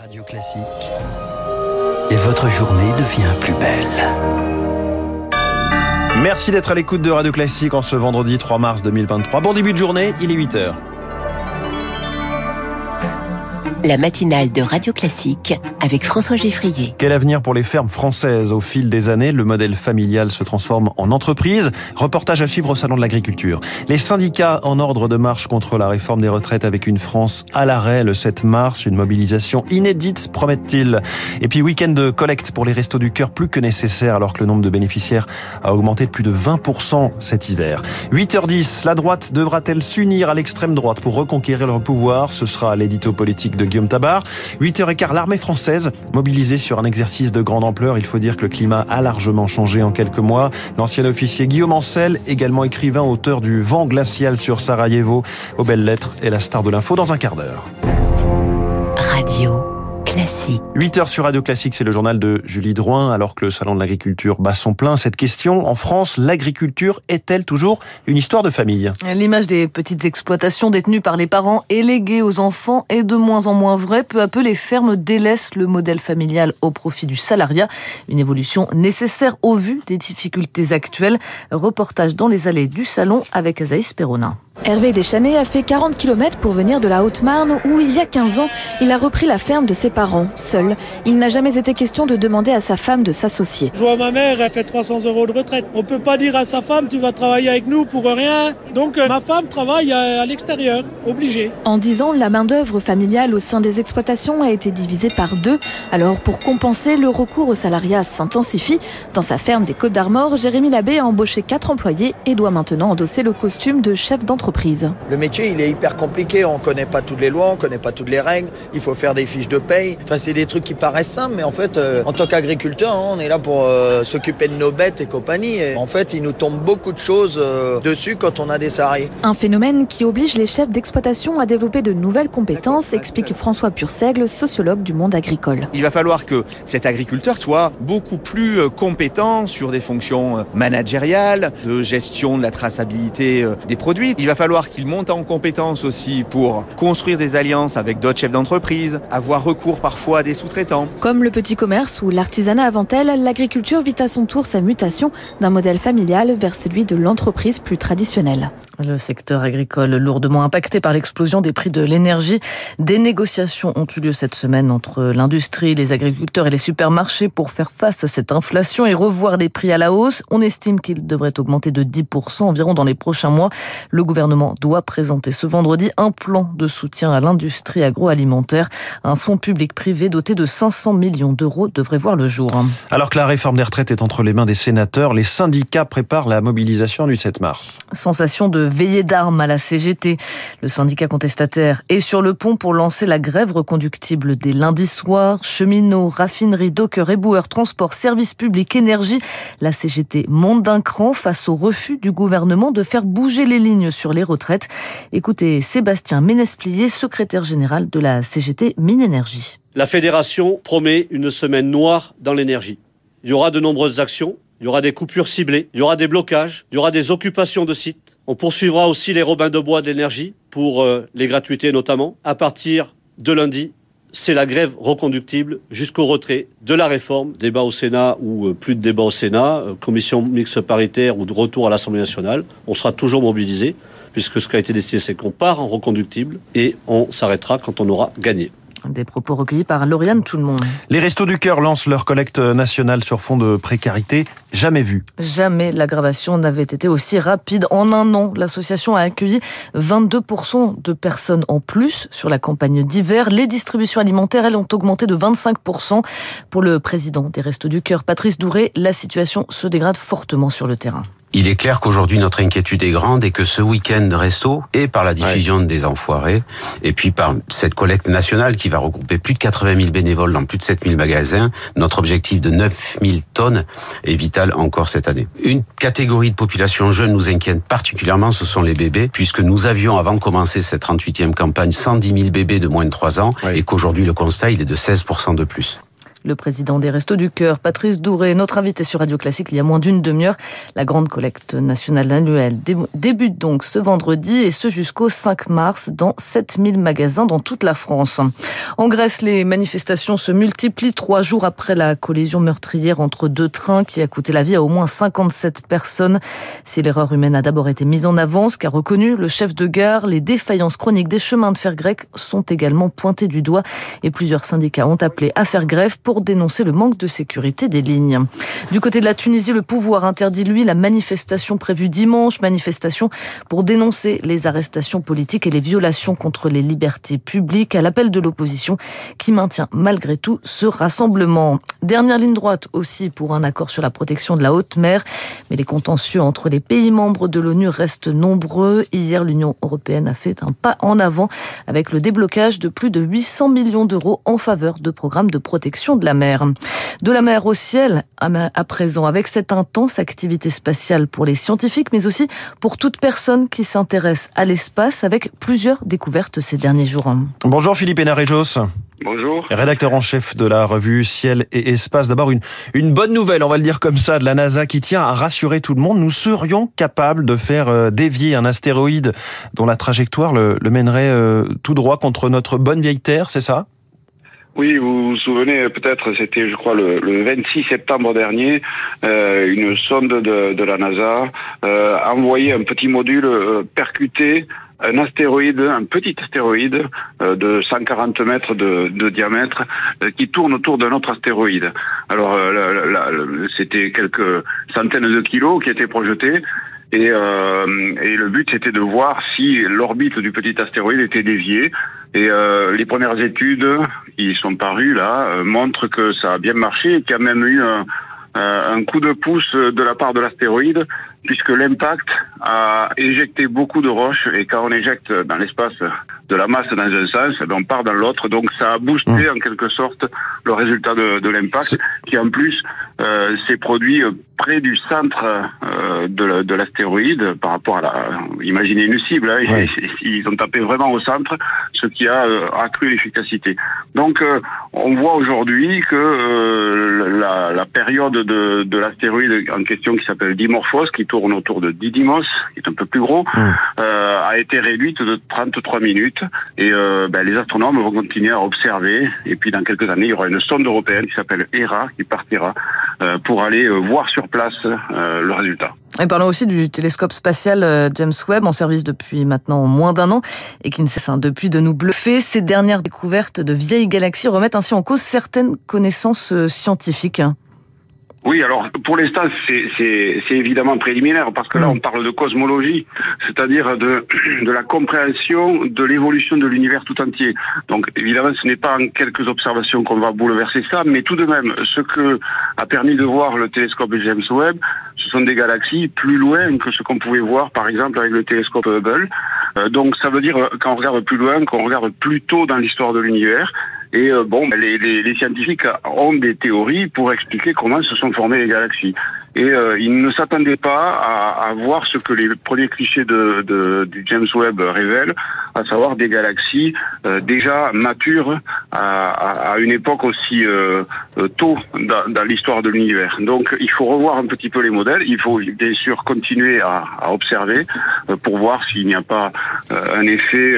Radio Classique. Et votre journée devient plus belle. Merci d'être à l'écoute de Radio Classique en ce vendredi 3 mars 2023. Bon début de journée, il est 8h. La matinale de Radio Classique avec François Geffrier. Quel avenir pour les fermes françaises Au fil des années, le modèle familial se transforme en entreprise. Reportage à suivre au Salon de l'Agriculture. Les syndicats en ordre de marche contre la réforme des retraites avec une France à l'arrêt le 7 mars. Une mobilisation inédite, promettent-ils. Et puis week-end de collecte pour les restos du cœur plus que nécessaire alors que le nombre de bénéficiaires a augmenté de plus de 20% cet hiver. 8h10, la droite devra-t-elle s'unir à l'extrême droite pour reconquérir leur pouvoir? Ce sera l'édito politique de Guillaume Tabar. 8h15, l'armée française mobilisée sur un exercice de grande ampleur. Il faut dire que le climat a largement changé en quelques mois. L'ancien officier Guillaume Ancel, également écrivain, auteur du Vent glacial sur Sarajevo, aux belles lettres, est la star de l'info dans un quart d'heure. Radio Classique. 8 heures sur Radio Classique, c'est le journal de Julie Drouin, alors que le Salon de l'Agriculture bat son plein. Cette question, en France, l'agriculture est-elle toujours une histoire de famille? L'image des petites exploitations détenues par les parents et léguées aux enfants est de moins en moins vraie. Peu à peu, les fermes délaissent le modèle familial au profit du salariat. Une évolution nécessaire au vu des difficultés actuelles. Reportage dans les allées du Salon avec Azaïs Perronin. Hervé Deschanets a fait 40 km pour venir de la Haute-Marne où, il y a 15 ans, il a repris la ferme de ses parents, seul. Il n'a jamais été question de demander à sa femme de s'associer. Je vois ma mère, elle fait 300 euros de retraite. On peut pas dire à sa femme, tu vas travailler avec nous pour rien. Donc euh, ma femme travaille à, l'extérieur, obligée. En 10 ans, la main-d'œuvre familiale au sein des exploitations a été divisée par deux. Alors, pour compenser, le recours au salariat s'intensifie. Dans sa ferme des Côtes d'Armor, Jérémy Labbé a embauché quatre employés et doit maintenant endosser le costume de chef d'entreprise. Le métier, il est hyper compliqué. On connaît pas toutes les lois, on connaît pas toutes les règles. Il faut faire des fiches de paye. Enfin, c'est des trucs qui paraissent simples, mais en fait, euh, en tant qu'agriculteur, hein, on est là pour euh, s'occuper de nos bêtes et compagnie. Et en fait, il nous tombe beaucoup de choses euh, dessus quand on a des salariés. Un phénomène qui oblige les chefs d'exploitation à développer de nouvelles compétences, explique François Purseigle, sociologue du monde agricole. Il va falloir que cet agriculteur soit beaucoup plus compétent sur des fonctions managériales, de gestion de la traçabilité des produits. Il va falloir qu'il monte en compétences aussi pour construire des alliances avec d'autres chefs d'entreprise, avoir recours parfois à des sous-traitants. Comme le petit commerce ou l'artisanat avant elle, l'agriculture vit à son tour sa mutation d'un modèle familial vers celui de l'entreprise plus traditionnelle. Le secteur agricole lourdement impacté par l'explosion des prix de l'énergie. Des négociations ont eu lieu cette semaine entre l'industrie, les agriculteurs et les supermarchés pour faire face à cette inflation et revoir les prix à la hausse. On estime qu'ils devraient augmenter de 10% environ dans les prochains mois. Le gouvernement doit présenter ce vendredi un plan de soutien à l'industrie agroalimentaire. Un fonds public-privé doté de 500 millions d'euros devrait voir le jour. Alors que la réforme des retraites est entre les mains des sénateurs, les syndicats préparent la mobilisation du 7 mars. Sensation de veillée d'armes à la CGT. Le syndicat contestataire est sur le pont pour lancer la grève reconductible dès lundi soir. Cheminots, raffineries, dockers, éboueurs, transports, services publics, énergie. La CGT monte d'un cran face au refus du gouvernement de faire bouger les lignes sur les retraites. Écoutez Sébastien Ménesplier, secrétaire général de la CGT Mine Énergie. La fédération promet une semaine noire dans l'énergie. Il y aura de nombreuses actions, il y aura des coupures ciblées, il y aura des blocages, il y aura des occupations de sites. On poursuivra aussi les robins de bois d'énergie pour euh, les gratuités notamment. À partir de lundi, c'est la grève reconductible jusqu'au retrait de la réforme. Débat au Sénat ou euh, plus de débat au Sénat, euh, commission mixte paritaire ou de retour à l'Assemblée nationale. On sera toujours mobilisé puisque ce qui a été décidé, c'est qu'on part en reconductible et on s'arrêtera quand on aura gagné. Des propos recueillis par Lauriane Tout le monde. Les Restos du Cœur lancent leur collecte nationale sur fond de précarité. Jamais vu. Jamais l'aggravation n'avait été aussi rapide. En un an, l'association a accueilli 22% de personnes en plus sur la campagne d'hiver. Les distributions alimentaires, elles, ont augmenté de 25%. Pour le président des Restos du Cœur, Patrice Douré, la situation se dégrade fortement sur le terrain. Il est clair qu'aujourd'hui notre inquiétude est grande et que ce week-end resto, et par la diffusion ouais. des enfoirés, et puis par cette collecte nationale qui va regrouper plus de 80 000 bénévoles dans plus de 7 000 magasins, notre objectif de 9 000 tonnes est encore cette année. Une catégorie de population jeune nous inquiète particulièrement, ce sont les bébés, puisque nous avions avant de commencer cette 38e campagne 110 000 bébés de moins de 3 ans, et qu'aujourd'hui le constat il est de 16% de plus. Le président des Restos du Cœur, Patrice Douré, notre invité sur Radio Classique il y a moins d'une demi-heure. La grande collecte nationale annuelle débute donc ce vendredi et ce jusqu'au 5 mars dans 7000 magasins dans toute la France. En Grèce, les manifestations se multiplient trois jours après la collision meurtrière entre deux trains qui a coûté la vie à au moins 57 personnes. Si l'erreur humaine a d'abord été mise en avant, ce qu'a reconnu le chef de gare, les défaillances chroniques des chemins de fer grecs sont également pointées du doigt et plusieurs syndicats ont appelé à faire grève pour dénoncer le manque de sécurité des lignes. Du côté de la Tunisie, le pouvoir interdit lui la manifestation prévue dimanche, manifestation pour dénoncer les arrestations politiques et les violations contre les libertés publiques à l'appel de l'opposition qui maintient malgré tout ce rassemblement. Dernière ligne droite aussi pour un accord sur la protection de la haute mer, mais les contentieux entre les pays membres de l'ONU restent nombreux. Hier, l'Union européenne a fait un pas en avant avec le déblocage de plus de 800 millions d'euros en faveur de programmes de protection de la mer. De la mer au ciel, à présent, avec cette intense activité spatiale pour les scientifiques, mais aussi pour toute personne qui s'intéresse à l'espace, avec plusieurs découvertes ces derniers jours. Bonjour Philippe Hénarejos. Bonjour. Rédacteur en chef de la revue Ciel et Espace. D'abord, une, une bonne nouvelle, on va le dire comme ça, de la NASA qui tient à rassurer tout le monde. Nous serions capables de faire euh, dévier un astéroïde dont la trajectoire le, mènerait euh, tout droit contre notre bonne vieille Terre, c'est ça? Oui, vous vous souvenez peut-être, c'était je crois le, 26 septembre dernier, euh, une sonde de, de la NASA a envoyé un petit module percuté un astéroïde, un petit astéroïde euh, de 140 mètres de, de diamètre euh, qui tourne autour d'un autre astéroïde. Alors euh, c'était quelques centaines de kilos qui étaient projetés. Et, et le but c'était de voir si l'orbite du petit astéroïde était déviée. Et les premières études qui sont parues là montrent que ça a bien marché et qu'il y a même eu un, un coup de pouce de la part de l'astéroïde puisque l'impact a éjecté beaucoup de roches et quand on éjecte dans l'espace de la masse dans un sens, ben, on part dans l'autre. Donc ça a boosté mmh. en quelque sorte le résultat de, de l'impact qui en plus euh, s'est produit près du centre euh, de l'astéroïde par rapport à la... Imaginez une cible, hein, ils ont tapé vraiment au centre, ce qui a euh, accru l'efficacité. Donc on voit aujourd'hui que la, la, période de, de l'astéroïde en question qui s'appelle Dimorphos, qui tourne autour de Didymos, qui est un peu plus gros, mmh. a été réduite de 33 minutes et euh, ben, les astronomes vont continuer à observer. Et puis dans quelques années, il y aura une sonde européenne qui s'appelle ERA qui partira euh, pour aller euh, voir sur place le résultat. Et parlons aussi du télescope spatial James Webb en service depuis maintenant moins d'un an et qui ne cesse hein, depuis de nous bluffer. Ces dernières découvertes de vieilles galaxies remettent ainsi en cause certaines connaissances scientifiques. Oui, alors pour l'instant, c'est évidemment préliminaire parce que là, on parle de cosmologie, c'est-à-dire de, de la compréhension de l'évolution de l'univers tout entier. Donc évidemment, ce n'est pas en quelques observations qu'on va bouleverser ça, mais tout de même, ce que a permis de voir le télescope James Webb, ce sont des galaxies plus loin que ce qu'on pouvait voir, par exemple, avec le télescope Hubble. Euh, donc ça veut dire, quand on regarde plus loin, qu'on regarde plus tôt dans l'histoire de l'univers. Et euh, bon, ben, les, les, les, scientifiques ont des théories pour expliquer comment se sont formées les galaxies. Et euh, ils ne s'attendaient pas à, à, voir ce que les premiers clichés de, de, du James Webb révèlent, à savoir des galaxies euh, déjà matures à, à, une époque aussi euh, euh tôt dans, dans l'histoire de l'univers. Donc il faut revoir un petit peu les modèles, il faut bien sûr continuer à, à observer euh, pour voir s'il n'y a pas un effet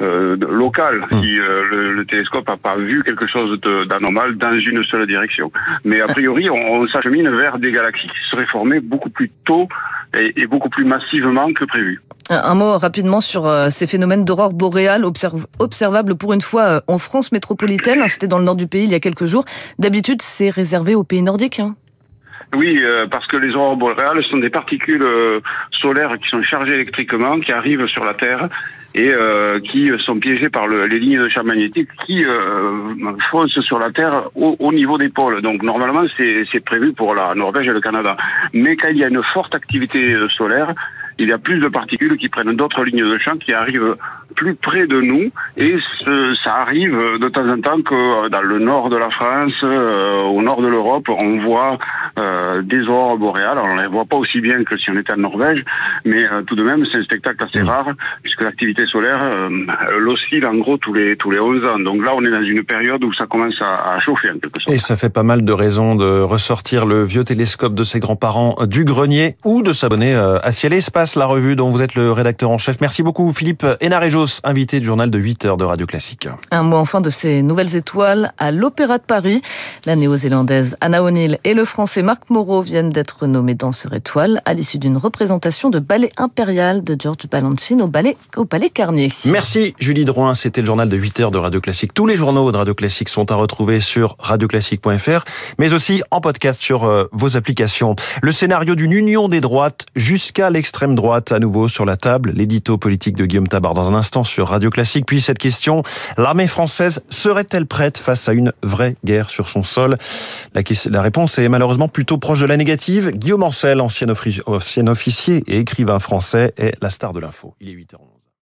local, mmh. si le, le, télescope n'a pas vu quelque chose d'anormal dans une seule direction. Mais a priori, on, on s'achemine vers des galaxies qui serait formé beaucoup plus tôt et, beaucoup plus massivement que prévu. Un mot rapidement sur euh, ces phénomènes d'aurore boréale observables pour une fois euh, en France métropolitaine. C'était dans le nord du pays il y a quelques jours. D'habitude, c'est réservé aux pays nordiques. Hein. Oui, euh, parce que les aurores boréales sont des particules solaires qui sont chargées électriquement, qui arrivent sur la Terre et euh, qui sont piégés par le, les lignes de champ magnétique qui euh, foncent sur la Terre au, au niveau des pôles. Donc normalement c'est prévu pour la Norvège et le Canada. Mais quand il y a une forte activité euh, solaire, il y a plus de particules qui prennent d'autres lignes de champ qui arrivent plus près de nous et ça arrive de temps en temps que dans le nord de la France, euh, au nord de l'Europe, on voit euh, des aurores boréales. Alors, on les voit pas aussi bien que si on était en Norvège, mais euh, tout de même, c'est un spectacle assez rare, puisque l'activité solaire, euh, oscille en gros tous les, tous les 11 ans. Donc là, on est dans une période où ça commence à, à chauffer en quelque sorte. Et ça fait pas mal de raisons de ressortir le vieux télescope de ses grands-parents du grenier ou de s'abonner euh, à Ciel et Espace, la revue dont vous êtes le rédacteur en chef. Merci beaucoup Philippe Hénarejos, invité du journal de 8 heures de Radio Classique. Un mot enfin de ces nouvelles étoiles à l'Opéra de Paris. La néo-zélandaise Anna O'Neill et le français Marc Moreau viennent d'être nommés danseurs étoiles à l'issue d'une représentation de ballet impérial de George Balanchine au, ballet, Palais Carnier. Merci Julie Drouin, c'était le journal de 8 heures de Radio Classique. Tous les journaux de Radio Classique sont à retrouver sur radioclassique.fr, mais aussi en podcast sur euh, vos applications. Le scénario d'une union des droites jusqu'à l'extrême droite, à nouveau sur la table. L'édito politique de Guillaume Tabar dans un instant sur Radio Classique. Puis cette question, l'armée française serait-elle prête face à une vraie guerre sur son la, réponse est malheureusement plutôt proche de la négative. Guillaume Ancel, ancien, ancien officier et écrivain français, est la star de l'info. Il est 8h11.